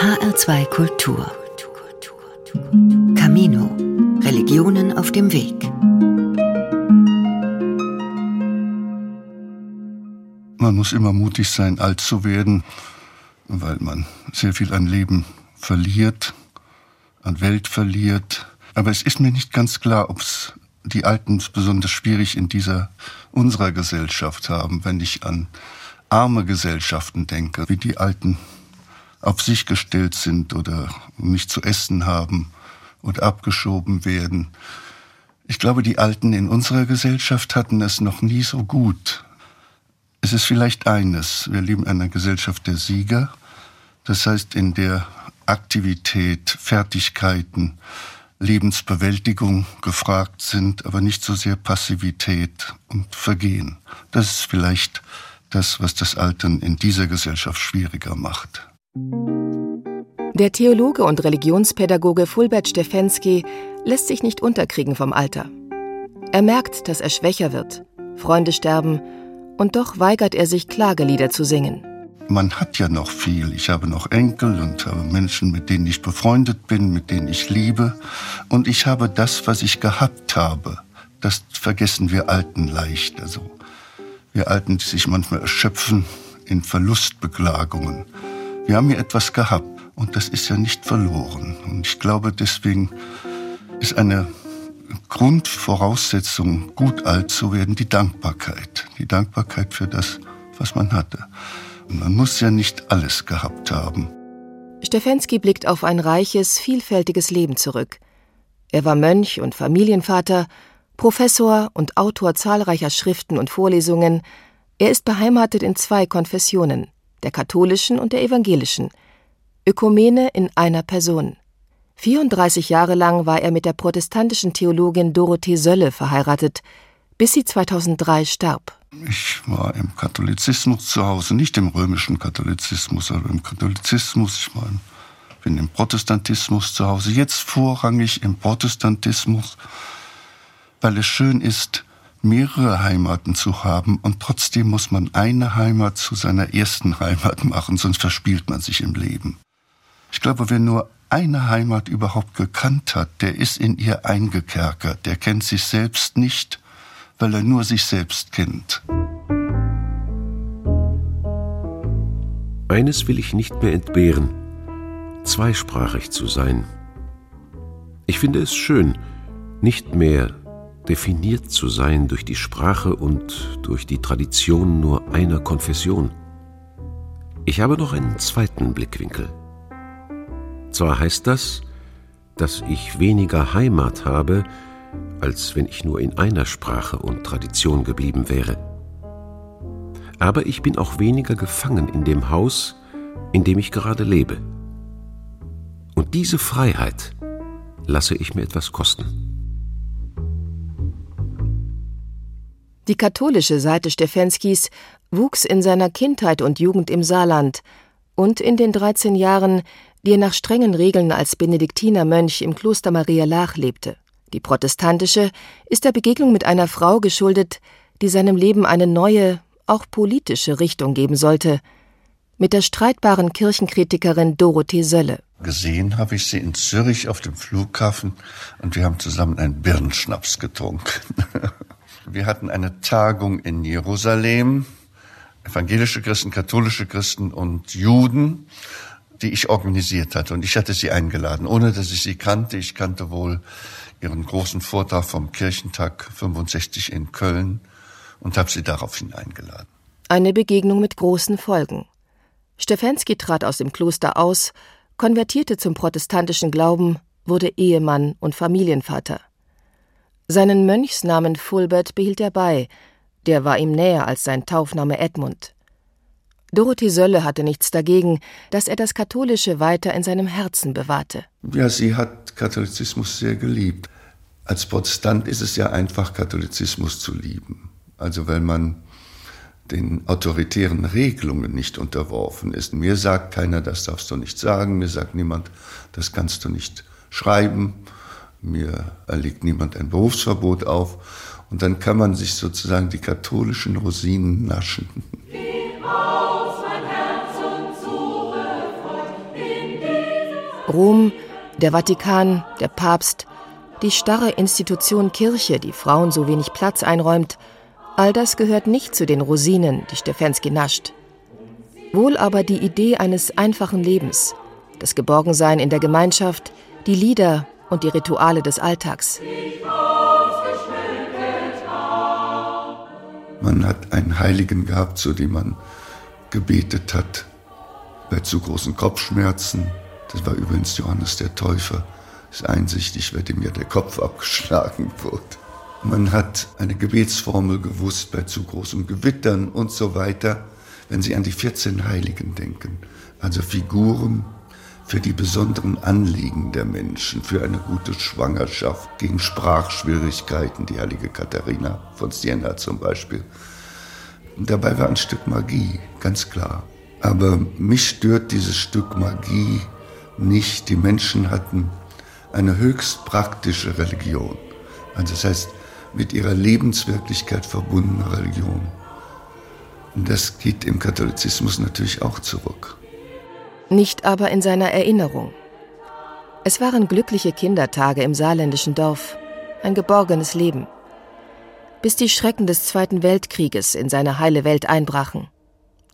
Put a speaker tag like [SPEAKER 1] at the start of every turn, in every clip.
[SPEAKER 1] HR2 Kultur. Camino. Religionen auf dem Weg.
[SPEAKER 2] Man muss immer mutig sein, alt zu werden, weil man sehr viel an Leben verliert, an Welt verliert. Aber es ist mir nicht ganz klar, ob es die Alten besonders schwierig in dieser unserer Gesellschaft haben, wenn ich an arme Gesellschaften denke, wie die Alten auf sich gestellt sind oder nicht zu essen haben und abgeschoben werden. Ich glaube, die Alten in unserer Gesellschaft hatten es noch nie so gut. Es ist vielleicht eines, wir leben in einer Gesellschaft der Sieger, das heißt in der Aktivität, Fertigkeiten, Lebensbewältigung gefragt sind, aber nicht so sehr Passivität und Vergehen. Das ist vielleicht das, was das Altern in dieser Gesellschaft schwieriger macht.
[SPEAKER 3] Der Theologe und Religionspädagoge Fulbert Stefensky lässt sich nicht unterkriegen vom Alter. Er merkt, dass er schwächer wird, Freunde sterben, und doch weigert er sich, Klagelieder zu singen.
[SPEAKER 2] Man hat ja noch viel. Ich habe noch Enkel und habe Menschen, mit denen ich befreundet bin, mit denen ich liebe. Und ich habe das, was ich gehabt habe. Das vergessen wir Alten leicht. Also wir Alten, die sich manchmal erschöpfen in Verlustbeklagungen. Wir haben hier etwas gehabt und das ist ja nicht verloren. Und ich glaube, deswegen ist eine Grundvoraussetzung, gut alt zu werden, die Dankbarkeit. Die Dankbarkeit für das, was man hatte. Und man muss ja nicht alles gehabt haben.
[SPEAKER 3] Stefensky blickt auf ein reiches, vielfältiges Leben zurück. Er war Mönch und Familienvater, Professor und Autor zahlreicher Schriften und Vorlesungen. Er ist beheimatet in zwei Konfessionen, der katholischen und der evangelischen. Ökumene in einer Person. 34 Jahre lang war er mit der protestantischen Theologin Dorothee Sölle verheiratet, bis sie 2003 starb.
[SPEAKER 2] Ich war im Katholizismus zu Hause, nicht im römischen Katholizismus, aber im Katholizismus. Ich war im, bin im Protestantismus zu Hause, jetzt vorrangig im Protestantismus weil es schön ist, mehrere Heimaten zu haben und trotzdem muss man eine Heimat zu seiner ersten Heimat machen, sonst verspielt man sich im Leben. Ich glaube, wer nur eine Heimat überhaupt gekannt hat, der ist in ihr eingekerkert, der kennt sich selbst nicht, weil er nur sich selbst kennt.
[SPEAKER 4] Eines will ich nicht mehr entbehren, zweisprachig zu sein. Ich finde es schön, nicht mehr definiert zu sein durch die Sprache und durch die Tradition nur einer Konfession. Ich habe noch einen zweiten Blickwinkel. Zwar heißt das, dass ich weniger Heimat habe, als wenn ich nur in einer Sprache und Tradition geblieben wäre. Aber ich bin auch weniger gefangen in dem Haus, in dem ich gerade lebe. Und diese Freiheit lasse ich mir etwas kosten.
[SPEAKER 3] Die katholische Seite Stefenskis wuchs in seiner Kindheit und Jugend im Saarland und in den 13 Jahren, die er nach strengen Regeln als Benediktinermönch im Kloster Maria Laach lebte. Die protestantische ist der Begegnung mit einer Frau geschuldet, die seinem Leben eine neue, auch politische Richtung geben sollte, mit der streitbaren Kirchenkritikerin Dorothee Sölle.
[SPEAKER 2] Gesehen habe ich sie in Zürich auf dem Flughafen und wir haben zusammen einen Birnenschnaps getrunken. Wir hatten eine Tagung in Jerusalem, evangelische Christen, katholische Christen und Juden, die ich organisiert hatte. Und ich hatte sie eingeladen, ohne dass ich sie kannte. Ich kannte wohl ihren großen Vortrag vom Kirchentag 65 in Köln und habe sie daraufhin eingeladen.
[SPEAKER 3] Eine Begegnung mit großen Folgen. Stefensky trat aus dem Kloster aus, konvertierte zum protestantischen Glauben, wurde Ehemann und Familienvater. Seinen Mönchsnamen Fulbert behielt er bei, der war ihm näher als sein Taufname Edmund. Dorothee Sölle hatte nichts dagegen, dass er das Katholische weiter in seinem Herzen bewahrte.
[SPEAKER 2] Ja, sie hat Katholizismus sehr geliebt. Als Protestant ist es ja einfach, Katholizismus zu lieben. Also weil man den autoritären Regelungen nicht unterworfen ist. Mir sagt keiner, das darfst du nicht sagen, mir sagt niemand, das kannst du nicht schreiben. Mir erlegt niemand ein Berufsverbot auf. Und dann kann man sich sozusagen die katholischen Rosinen naschen.
[SPEAKER 3] Rom, der Vatikan, der Papst, die starre Institution Kirche, die Frauen so wenig Platz einräumt, all das gehört nicht zu den Rosinen, die Stefensky nascht. Wohl aber die Idee eines einfachen Lebens, das Geborgensein in der Gemeinschaft, die Lieder und die Rituale des Alltags.
[SPEAKER 5] Man hat einen Heiligen gehabt, zu dem man gebetet hat, bei zu großen Kopfschmerzen. Das war übrigens Johannes der Täufer. Ist einsichtig, weil dem ja der Kopf abgeschlagen wurde. Man hat eine Gebetsformel gewusst bei zu großem Gewittern und so weiter. Wenn Sie an die 14 Heiligen denken, also Figuren, für die besonderen Anliegen der Menschen, für eine gute Schwangerschaft, gegen Sprachschwierigkeiten, die heilige Katharina von Siena zum Beispiel. Dabei war ein Stück Magie, ganz klar. Aber mich stört dieses Stück Magie nicht. Die Menschen hatten eine höchst praktische Religion. Also das heißt, mit ihrer Lebenswirklichkeit verbundene Religion. Und das geht im Katholizismus natürlich auch zurück
[SPEAKER 3] nicht aber in seiner Erinnerung. Es waren glückliche Kindertage im saarländischen Dorf, ein geborgenes Leben, bis die Schrecken des Zweiten Weltkrieges in seine heile Welt einbrachen.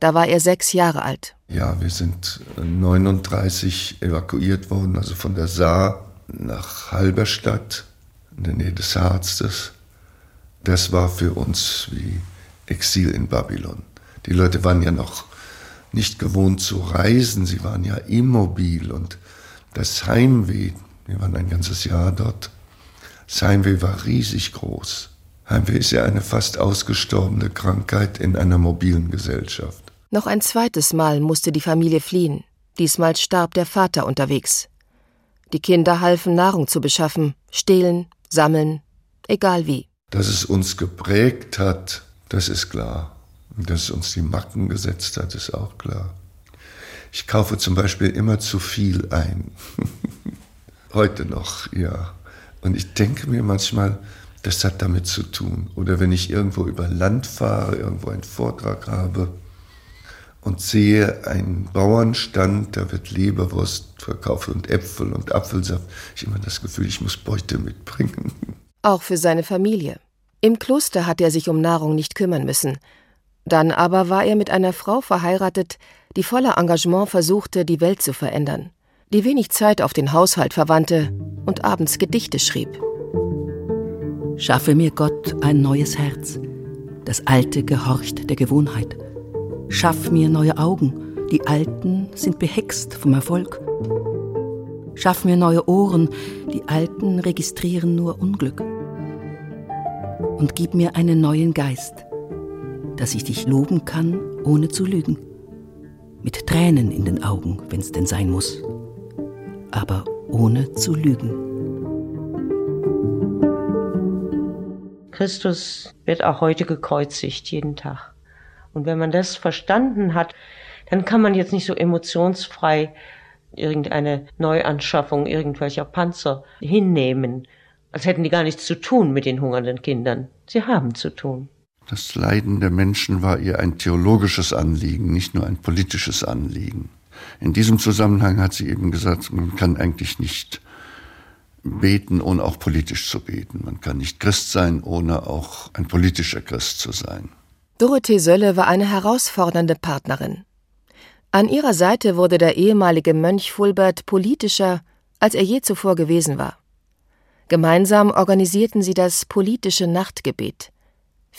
[SPEAKER 3] Da war er sechs Jahre alt.
[SPEAKER 5] Ja, wir sind 39 evakuiert worden, also von der Saar nach Halberstadt in der Nähe des Harzes. Das war für uns wie Exil in Babylon. Die Leute waren ja noch nicht gewohnt zu reisen. Sie waren ja immobil und das Heimweh, wir waren ein ganzes Jahr dort, das Heimweh war riesig groß. Heimweh ist ja eine fast ausgestorbene Krankheit in einer mobilen Gesellschaft.
[SPEAKER 3] Noch ein zweites Mal musste die Familie fliehen. Diesmal starb der Vater unterwegs. Die Kinder halfen Nahrung zu beschaffen, stehlen, sammeln, egal wie.
[SPEAKER 5] Dass es uns geprägt hat, das ist klar. Dass es uns die Macken gesetzt hat, ist auch klar. Ich kaufe zum Beispiel immer zu viel ein. Heute noch, ja. Und ich denke mir manchmal, das hat damit zu tun. Oder wenn ich irgendwo über Land fahre, irgendwo einen Vortrag habe und sehe einen Bauernstand, da wird Leberwurst verkauft und Äpfel und Apfelsaft. Ich habe immer das Gefühl, ich muss Beute mitbringen.
[SPEAKER 3] Auch für seine Familie. Im Kloster hat er sich um Nahrung nicht kümmern müssen. Dann aber war er mit einer Frau verheiratet, die voller Engagement versuchte, die Welt zu verändern, die wenig Zeit auf den Haushalt verwandte und abends Gedichte schrieb.
[SPEAKER 6] Schaffe mir Gott ein neues Herz, das alte gehorcht der Gewohnheit. Schaff mir neue Augen, die alten sind behext vom Erfolg. Schaff mir neue Ohren, die alten registrieren nur Unglück. Und gib mir einen neuen Geist, dass ich dich loben kann, ohne zu lügen. Mit Tränen in den Augen, wenn's denn sein muss. Aber ohne zu lügen.
[SPEAKER 7] Christus wird auch heute gekreuzigt, jeden Tag. Und wenn man das verstanden hat, dann kann man jetzt nicht so emotionsfrei irgendeine Neuanschaffung irgendwelcher Panzer hinnehmen, als hätten die gar nichts zu tun mit den hungernden Kindern. Sie haben zu tun.
[SPEAKER 5] Das Leiden der Menschen war ihr ein theologisches Anliegen, nicht nur ein politisches Anliegen. In diesem Zusammenhang hat sie eben gesagt, man kann eigentlich nicht beten, ohne auch politisch zu beten. Man kann nicht Christ sein, ohne auch ein politischer Christ zu sein.
[SPEAKER 3] Dorothee Sölle war eine herausfordernde Partnerin. An ihrer Seite wurde der ehemalige Mönch Fulbert politischer, als er je zuvor gewesen war. Gemeinsam organisierten sie das politische Nachtgebet.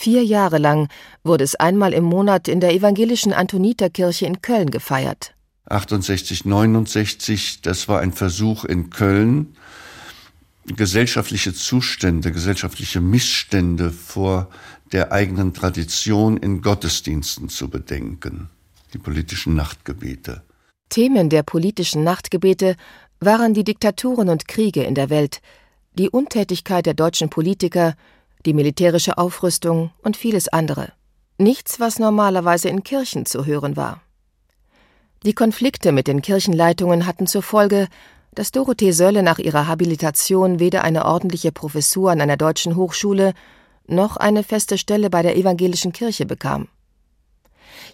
[SPEAKER 3] Vier Jahre lang wurde es einmal im Monat in der evangelischen Antoniterkirche in Köln gefeiert.
[SPEAKER 5] 68, 69, das war ein Versuch in Köln, gesellschaftliche Zustände, gesellschaftliche Missstände vor der eigenen Tradition in Gottesdiensten zu bedenken, die politischen Nachtgebete.
[SPEAKER 3] Themen der politischen Nachtgebete waren die Diktaturen und Kriege in der Welt, die Untätigkeit der deutschen Politiker, die militärische Aufrüstung und vieles andere. Nichts, was normalerweise in Kirchen zu hören war. Die Konflikte mit den Kirchenleitungen hatten zur Folge, dass Dorothee Sölle nach ihrer Habilitation weder eine ordentliche Professur an einer deutschen Hochschule noch eine feste Stelle bei der evangelischen Kirche bekam.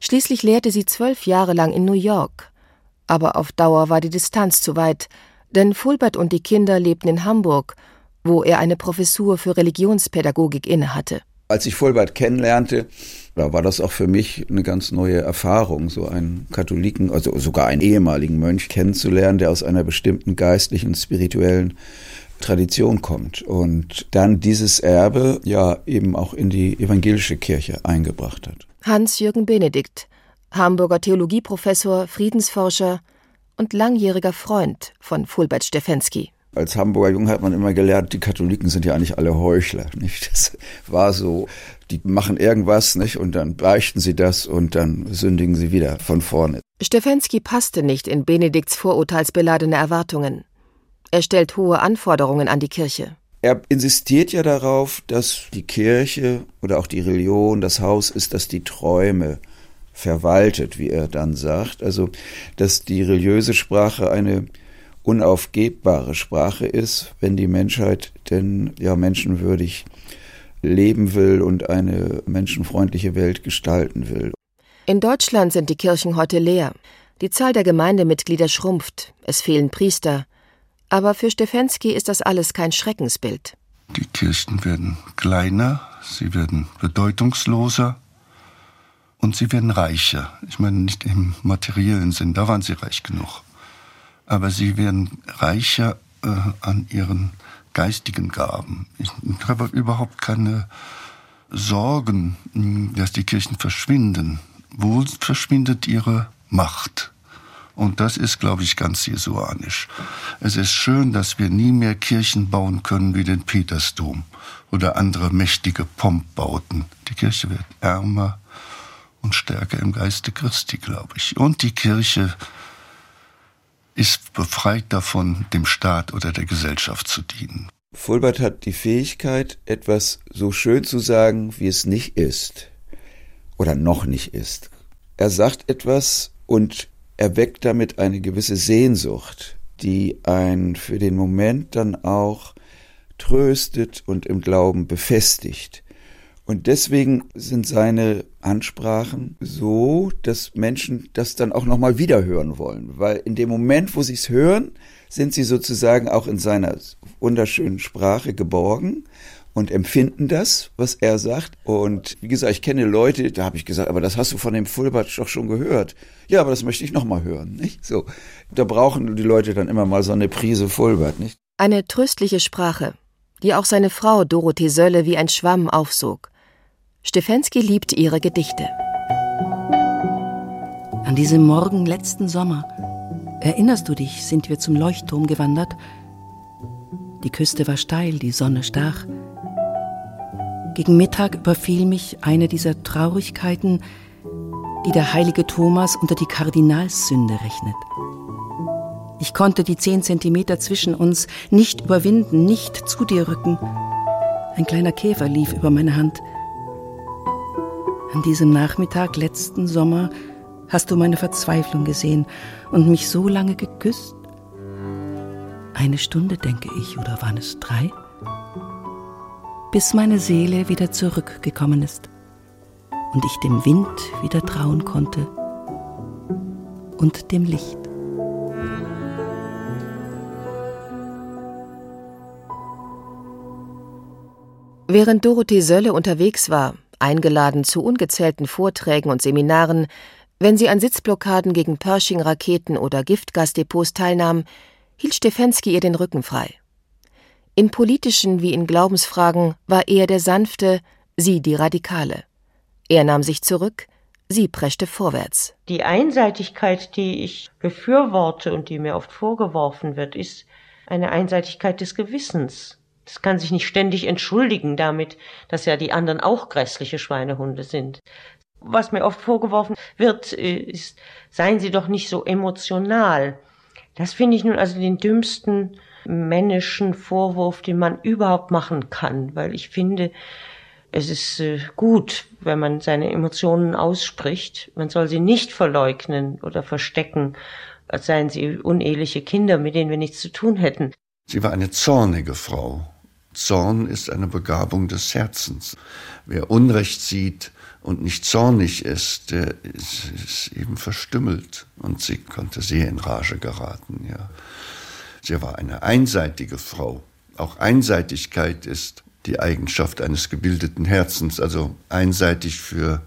[SPEAKER 3] Schließlich lehrte sie zwölf Jahre lang in New York, aber auf Dauer war die Distanz zu weit, Denn Fulbert und die Kinder lebten in Hamburg, wo er eine Professur für Religionspädagogik innehatte.
[SPEAKER 8] Als ich Fulbert kennenlernte, da war das auch für mich eine ganz neue Erfahrung, so einen Katholiken, also sogar einen ehemaligen Mönch kennenzulernen, der aus einer bestimmten geistlichen und spirituellen Tradition kommt und dann dieses Erbe ja eben auch in die evangelische Kirche eingebracht hat.
[SPEAKER 3] Hans-Jürgen Benedikt, Hamburger Theologieprofessor, Friedensforscher und langjähriger Freund von Fulbert Stefensky.
[SPEAKER 8] Als Hamburger Jung hat man immer gelernt, die Katholiken sind ja eigentlich alle Heuchler. Nicht? Das war so, die machen irgendwas nicht? und dann beichten sie das und dann sündigen sie wieder von vorne.
[SPEAKER 3] Stefensky passte nicht in Benedikts vorurteilsbeladene Erwartungen. Er stellt hohe Anforderungen an die Kirche.
[SPEAKER 8] Er insistiert ja darauf, dass die Kirche oder auch die Religion das Haus ist, das die Träume verwaltet, wie er dann sagt. Also, dass die religiöse Sprache eine unaufgebbare Sprache ist, wenn die Menschheit denn ja menschenwürdig leben will und eine menschenfreundliche Welt gestalten will.
[SPEAKER 3] In Deutschland sind die Kirchen heute leer. Die Zahl der Gemeindemitglieder schrumpft, es fehlen Priester. Aber für Stefensky ist das alles kein Schreckensbild.
[SPEAKER 2] Die Kirchen werden kleiner, sie werden bedeutungsloser und sie werden reicher. Ich meine nicht im materiellen Sinn, da waren sie reich genug aber sie werden reicher äh, an ihren geistigen Gaben. Ich habe überhaupt keine Sorgen, dass die Kirchen verschwinden. Wo verschwindet ihre Macht? Und das ist, glaube ich, ganz jesuanisch. Es ist schön, dass wir nie mehr Kirchen bauen können wie den Petersdom oder andere mächtige Pompbauten. Die Kirche wird ärmer und stärker im Geiste Christi, glaube ich. Und die Kirche ist befreit davon, dem Staat oder der Gesellschaft zu dienen.
[SPEAKER 8] Fulbert hat die Fähigkeit, etwas so schön zu sagen, wie es nicht ist oder noch nicht ist. Er sagt etwas und erweckt damit eine gewisse Sehnsucht, die einen für den Moment dann auch tröstet und im Glauben befestigt. Und deswegen sind seine Ansprachen so, dass Menschen das dann auch nochmal wiederhören wollen. Weil in dem Moment, wo sie es hören, sind sie sozusagen auch in seiner wunderschönen Sprache geborgen und empfinden das, was er sagt. Und wie gesagt, ich kenne Leute, da habe ich gesagt, aber das hast du von dem Fulbert doch schon gehört. Ja, aber das möchte ich nochmal hören, nicht? So. Da brauchen die Leute dann immer mal so eine Prise Fulbert, nicht?
[SPEAKER 3] Eine tröstliche Sprache, die auch seine Frau Dorothee Sölle wie ein Schwamm aufsog. Stefensky liebt ihre Gedichte.
[SPEAKER 6] An diesem Morgen letzten Sommer, erinnerst du dich, sind wir zum Leuchtturm gewandert. Die Küste war steil, die Sonne stach. Gegen Mittag überfiel mich eine dieser Traurigkeiten, die der heilige Thomas unter die Kardinalssünde rechnet. Ich konnte die zehn Zentimeter zwischen uns nicht überwinden, nicht zu dir rücken. Ein kleiner Käfer lief über meine Hand. An diesem Nachmittag letzten Sommer hast du meine Verzweiflung gesehen und mich so lange geküsst. Eine Stunde, denke ich, oder waren es drei? Bis meine Seele wieder zurückgekommen ist und ich dem Wind wieder trauen konnte und dem Licht.
[SPEAKER 3] Während Dorothee Sölle unterwegs war, eingeladen zu ungezählten Vorträgen und Seminaren, wenn sie an Sitzblockaden gegen Pershing-Raketen oder Giftgasdepots teilnahm, hielt Stefensky ihr den Rücken frei. In politischen wie in Glaubensfragen war er der Sanfte, sie die Radikale. Er nahm sich zurück, sie preschte vorwärts.
[SPEAKER 7] Die Einseitigkeit, die ich befürworte und die mir oft vorgeworfen wird, ist eine Einseitigkeit des Gewissens. Das kann sich nicht ständig entschuldigen damit, dass ja die anderen auch grässliche Schweinehunde sind. Was mir oft vorgeworfen wird, äh, ist, seien Sie doch nicht so emotional. Das finde ich nun also den dümmsten männischen Vorwurf, den man überhaupt machen kann, weil ich finde, es ist äh, gut, wenn man seine Emotionen ausspricht. Man soll sie nicht verleugnen oder verstecken, als seien sie uneheliche Kinder, mit denen wir nichts zu tun hätten.
[SPEAKER 2] Sie war eine zornige Frau, Zorn ist eine Begabung des Herzens. Wer Unrecht sieht und nicht zornig ist, der ist, ist eben verstümmelt. Und sie konnte sehr in Rage geraten, ja. Sie war eine einseitige Frau. Auch Einseitigkeit ist die Eigenschaft eines gebildeten Herzens, also einseitig für,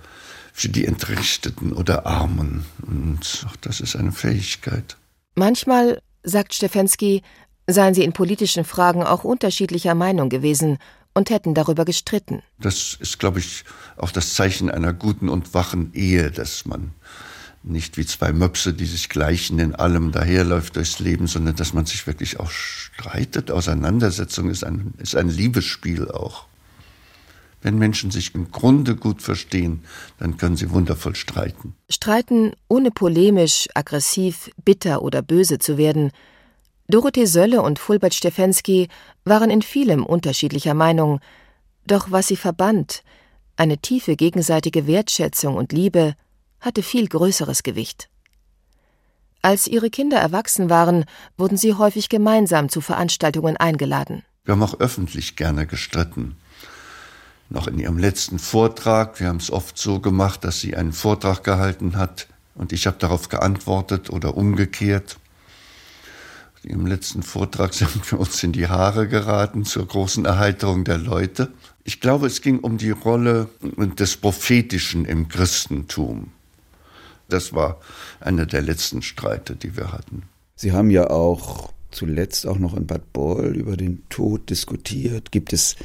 [SPEAKER 2] für die Entrichteten oder Armen. Und auch das ist eine Fähigkeit.
[SPEAKER 3] Manchmal, sagt Stefensky, seien sie in politischen Fragen auch unterschiedlicher Meinung gewesen und hätten darüber gestritten.
[SPEAKER 2] Das ist, glaube ich, auch das Zeichen einer guten und wachen Ehe, dass man nicht wie zwei Möpse, die sich gleichen, in allem daherläuft durchs Leben, sondern dass man sich wirklich auch streitet. Auseinandersetzung ist ein, ist ein Liebesspiel auch. Wenn Menschen sich im Grunde gut verstehen, dann können sie wundervoll streiten.
[SPEAKER 3] Streiten, ohne polemisch, aggressiv, bitter oder böse zu werden. Dorothee Sölle und Fulbert Stefensky waren in vielem unterschiedlicher Meinung, doch was sie verband, eine tiefe gegenseitige Wertschätzung und Liebe, hatte viel größeres Gewicht. Als ihre Kinder erwachsen waren, wurden sie häufig gemeinsam zu Veranstaltungen eingeladen.
[SPEAKER 2] Wir haben auch öffentlich gerne gestritten. Noch in ihrem letzten Vortrag, wir haben es oft so gemacht, dass sie einen Vortrag gehalten hat und ich habe darauf geantwortet oder umgekehrt. Ihrem letzten Vortrag sind wir uns in die Haare geraten zur großen Erheiterung der Leute. Ich glaube, es ging um die Rolle des Prophetischen im Christentum. Das war einer der letzten Streite, die wir hatten.
[SPEAKER 8] Sie haben ja auch zuletzt auch noch in Bad Boll über den Tod diskutiert. Gibt es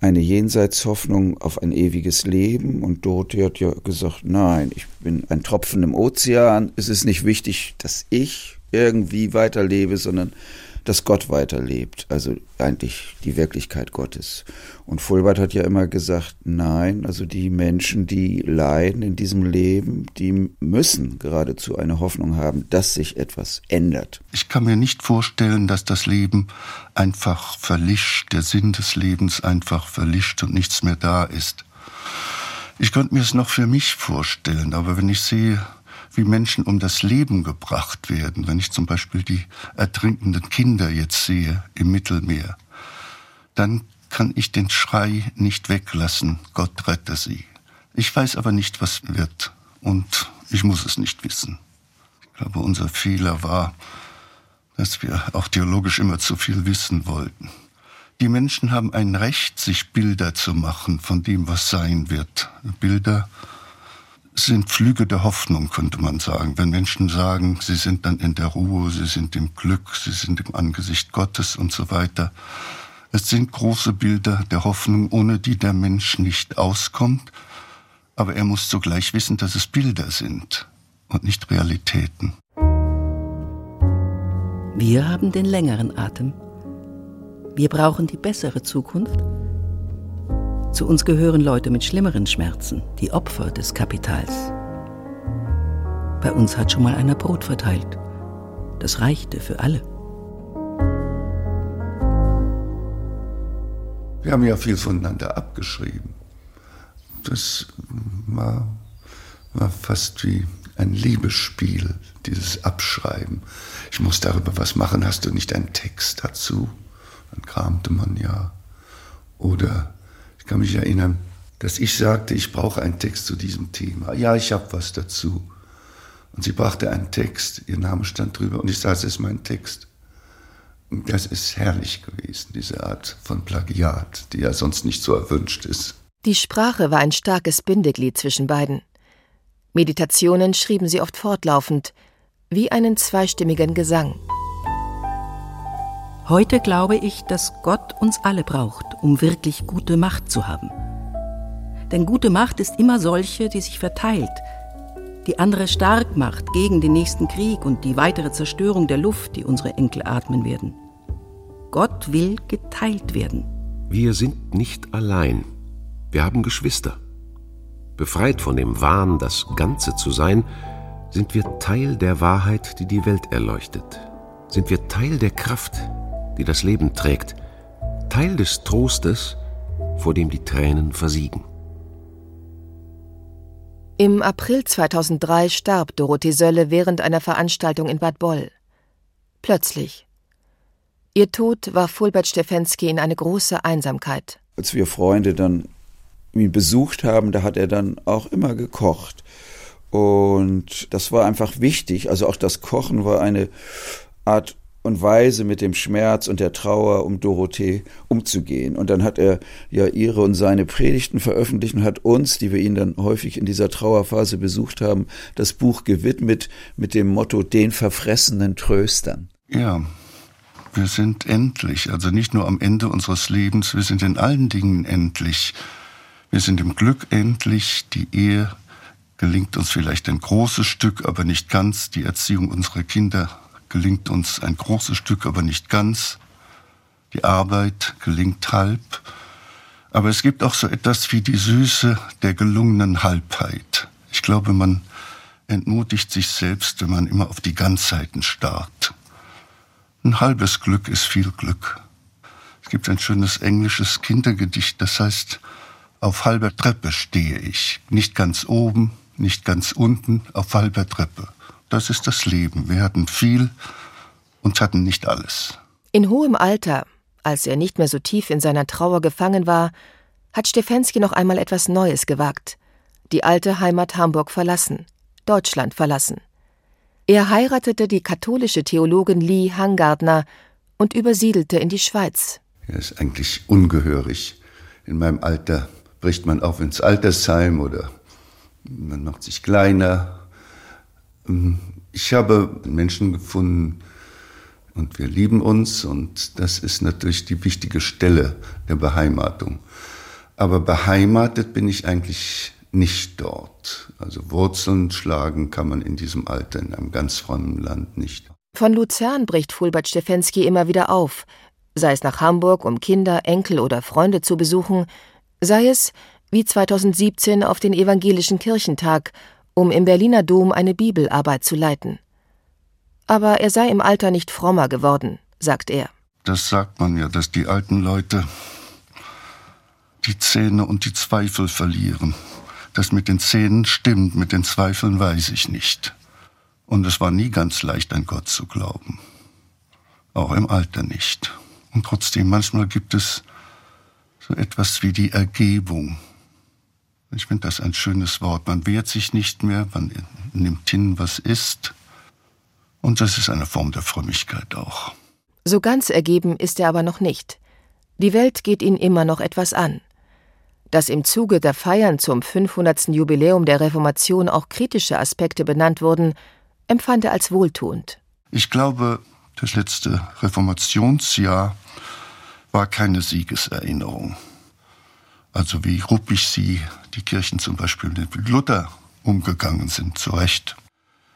[SPEAKER 8] eine Jenseitshoffnung auf ein ewiges Leben? Und Dorothee hat ja gesagt, nein, ich bin ein Tropfen im Ozean. Es ist nicht wichtig, dass ich irgendwie weiterlebe, sondern dass Gott weiterlebt, also eigentlich die Wirklichkeit Gottes. Und Fulbert hat ja immer gesagt, nein, also die Menschen, die leiden in diesem Leben, die müssen geradezu eine Hoffnung haben, dass sich etwas ändert.
[SPEAKER 2] Ich kann mir nicht vorstellen, dass das Leben einfach verlischt, der Sinn des Lebens einfach verlischt und nichts mehr da ist. Ich könnte mir es noch für mich vorstellen, aber wenn ich sehe, wie Menschen um das Leben gebracht werden, wenn ich zum Beispiel die ertrinkenden Kinder jetzt sehe im Mittelmeer, dann kann ich den Schrei nicht weglassen, Gott rette sie. Ich weiß aber nicht, was wird und ich muss es nicht wissen. Ich glaube, unser Fehler war, dass wir auch theologisch immer zu viel wissen wollten. Die Menschen haben ein Recht, sich Bilder zu machen von dem, was sein wird. Bilder, sind Flüge der Hoffnung, könnte man sagen. Wenn Menschen sagen, sie sind dann in der Ruhe, sie sind im Glück, sie sind im Angesicht Gottes und so weiter. Es sind große Bilder der Hoffnung, ohne die der Mensch nicht auskommt. Aber er muss zugleich wissen, dass es Bilder sind und nicht Realitäten.
[SPEAKER 6] Wir haben den längeren Atem. Wir brauchen die bessere Zukunft zu uns gehören Leute mit schlimmeren Schmerzen, die Opfer des Kapitals. Bei uns hat schon mal einer Brot verteilt. Das reichte für alle.
[SPEAKER 2] Wir haben ja viel voneinander abgeschrieben. Das war, war fast wie ein Liebesspiel, dieses Abschreiben. Ich muss darüber was machen, hast du nicht einen Text dazu? Dann kramte man ja. Oder kann mich erinnern, dass ich sagte, ich brauche einen Text zu diesem Thema. Ja, ich habe was dazu. Und sie brachte einen Text, ihr Name stand drüber und ich sah, es ist mein Text. Und das ist herrlich gewesen, diese Art von Plagiat, die ja sonst nicht so erwünscht ist.
[SPEAKER 3] Die Sprache war ein starkes Bindeglied zwischen beiden. Meditationen schrieben sie oft fortlaufend, wie einen zweistimmigen Gesang.
[SPEAKER 6] Heute glaube ich, dass Gott uns alle braucht, um wirklich gute Macht zu haben. Denn gute Macht ist immer solche, die sich verteilt, die andere stark macht gegen den nächsten Krieg und die weitere Zerstörung der Luft, die unsere Enkel atmen werden. Gott will geteilt werden.
[SPEAKER 4] Wir sind nicht allein. Wir haben Geschwister. Befreit von dem Wahn, das Ganze zu sein, sind wir Teil der Wahrheit, die die Welt erleuchtet. Sind wir Teil der Kraft, die das Leben trägt, Teil des Trostes, vor dem die Tränen versiegen.
[SPEAKER 3] Im April 2003 starb Dorothee Sölle während einer Veranstaltung in Bad Boll. Plötzlich. Ihr Tod war Fulbert Stefensky in eine große Einsamkeit.
[SPEAKER 8] Als wir Freunde dann ihn besucht haben, da hat er dann auch immer gekocht. Und das war einfach wichtig. Also auch das Kochen war eine Art und weise mit dem Schmerz und der Trauer um Dorothee umzugehen. Und dann hat er ja ihre und seine Predigten veröffentlicht und hat uns, die wir ihn dann häufig in dieser Trauerphase besucht haben, das Buch gewidmet mit dem Motto den verfressenen Tröstern.
[SPEAKER 2] Ja, wir sind endlich, also nicht nur am Ende unseres Lebens, wir sind in allen Dingen endlich. Wir sind im Glück endlich, die Ehe gelingt uns vielleicht ein großes Stück, aber nicht ganz, die Erziehung unserer Kinder gelingt uns ein großes Stück, aber nicht ganz. Die Arbeit gelingt halb. Aber es gibt auch so etwas wie die Süße der gelungenen Halbheit. Ich glaube, man entmutigt sich selbst, wenn man immer auf die Ganzheiten starrt. Ein halbes Glück ist viel Glück. Es gibt ein schönes englisches Kindergedicht, das heißt, auf halber Treppe stehe ich, nicht ganz oben, nicht ganz unten, auf halber Treppe. Das ist das Leben. Wir hatten viel und hatten nicht alles.
[SPEAKER 3] In hohem Alter, als er nicht mehr so tief in seiner Trauer gefangen war, hat Stefensky noch einmal etwas Neues gewagt. Die alte Heimat Hamburg verlassen, Deutschland verlassen. Er heiratete die katholische Theologin Lee Hangardner und übersiedelte in die Schweiz.
[SPEAKER 2] Er ist eigentlich ungehörig. In meinem Alter bricht man auf ins Altersheim oder man macht sich kleiner, ich habe Menschen gefunden und wir lieben uns und das ist natürlich die wichtige Stelle der Beheimatung. Aber beheimatet bin ich eigentlich nicht dort. Also Wurzeln schlagen kann man in diesem Alter in einem ganz frommen Land nicht.
[SPEAKER 3] Von Luzern bricht Fulbert Stefensky immer wieder auf, sei es nach Hamburg, um Kinder, Enkel oder Freunde zu besuchen, sei es, wie 2017 auf den Evangelischen Kirchentag, um im Berliner Dom eine Bibelarbeit zu leiten. Aber er sei im Alter nicht frommer geworden, sagt er.
[SPEAKER 2] Das sagt man ja, dass die alten Leute die Zähne und die Zweifel verlieren. Das mit den Zähnen stimmt, mit den Zweifeln weiß ich nicht. Und es war nie ganz leicht, an Gott zu glauben. Auch im Alter nicht. Und trotzdem, manchmal gibt es so etwas wie die Ergebung. Ich finde das ein schönes Wort. Man wehrt sich nicht mehr, man nimmt hin, was ist. Und das ist eine Form der Frömmigkeit auch.
[SPEAKER 3] So ganz ergeben ist er aber noch nicht. Die Welt geht ihn immer noch etwas an. Dass im Zuge der Feiern zum 500. Jubiläum der Reformation auch kritische Aspekte benannt wurden, empfand er als wohltuend.
[SPEAKER 2] Ich glaube, das letzte Reformationsjahr war keine Siegeserinnerung. Also wie ruppig sie, die Kirchen zum Beispiel mit Luther umgegangen sind, zu Recht.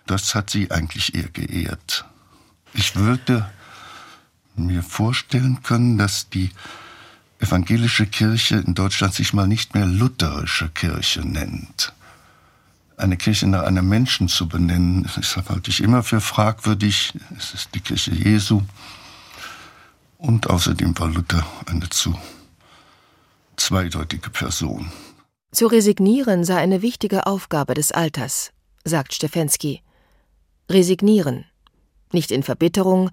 [SPEAKER 2] Das hat sie eigentlich eher geehrt. Ich würde mir vorstellen können, dass die evangelische Kirche in Deutschland sich mal nicht mehr lutherische Kirche nennt. Eine Kirche nach einem Menschen zu benennen, das halte ich immer für fragwürdig. Es ist die Kirche Jesu. Und außerdem war Luther eine zu zweideutige Person.
[SPEAKER 3] Zu resignieren sei eine wichtige Aufgabe des Alters, sagt Stefensky. Resignieren, nicht in Verbitterung,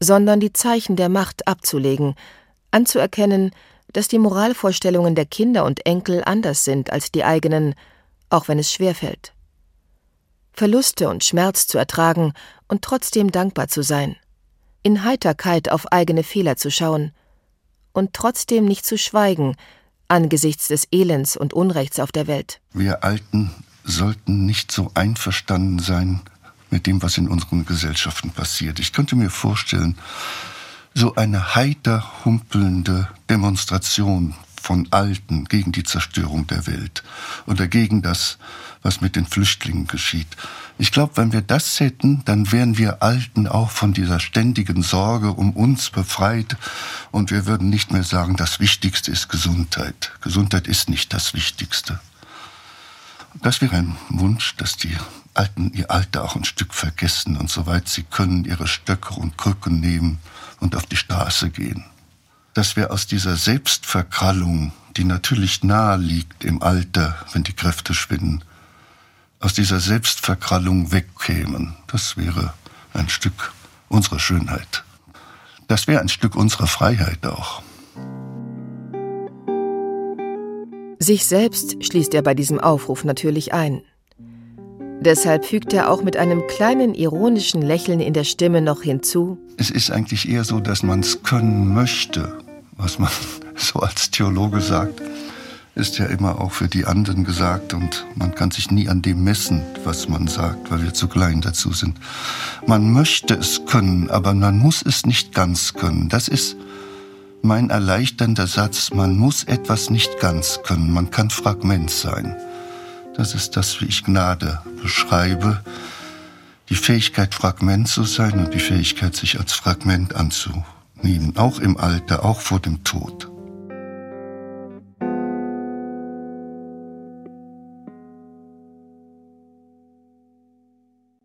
[SPEAKER 3] sondern die Zeichen der Macht abzulegen, anzuerkennen, dass die Moralvorstellungen der Kinder und Enkel anders sind als die eigenen, auch wenn es schwerfällt. Verluste und Schmerz zu ertragen und trotzdem dankbar zu sein, in Heiterkeit auf eigene Fehler zu schauen und trotzdem nicht zu schweigen, angesichts des Elends und Unrechts auf der Welt.
[SPEAKER 2] Wir Alten sollten nicht so einverstanden sein mit dem, was in unseren Gesellschaften passiert. Ich könnte mir vorstellen, so eine heiter humpelnde Demonstration von Alten gegen die Zerstörung der Welt oder gegen das, was mit den Flüchtlingen geschieht. Ich glaube, wenn wir das hätten, dann wären wir Alten auch von dieser ständigen Sorge um uns befreit und wir würden nicht mehr sagen, das Wichtigste ist Gesundheit. Gesundheit ist nicht das Wichtigste. Das wäre ein Wunsch, dass die Alten ihr Alter auch ein Stück vergessen und soweit sie können ihre Stöcke und Krücken nehmen und auf die Straße gehen. Dass wir aus dieser Selbstverkrallung, die natürlich nahe liegt im Alter, wenn die Kräfte schwinden, aus dieser Selbstverkrallung wegkämen. Das wäre ein Stück unserer Schönheit. Das wäre ein Stück unserer Freiheit auch.
[SPEAKER 3] Sich selbst schließt er bei diesem Aufruf natürlich ein. Deshalb fügt er auch mit einem kleinen ironischen Lächeln in der Stimme noch hinzu.
[SPEAKER 2] Es ist eigentlich eher so, dass man es können möchte, was man so als Theologe sagt ist ja immer auch für die anderen gesagt und man kann sich nie an dem messen, was man sagt, weil wir zu klein dazu sind. Man möchte es können, aber man muss es nicht ganz können. Das ist mein erleichternder Satz. Man muss etwas nicht ganz können. Man kann Fragment sein. Das ist das, wie ich Gnade beschreibe. Die Fähigkeit, Fragment zu sein und die Fähigkeit, sich als Fragment anzunehmen. Auch im Alter, auch vor dem Tod.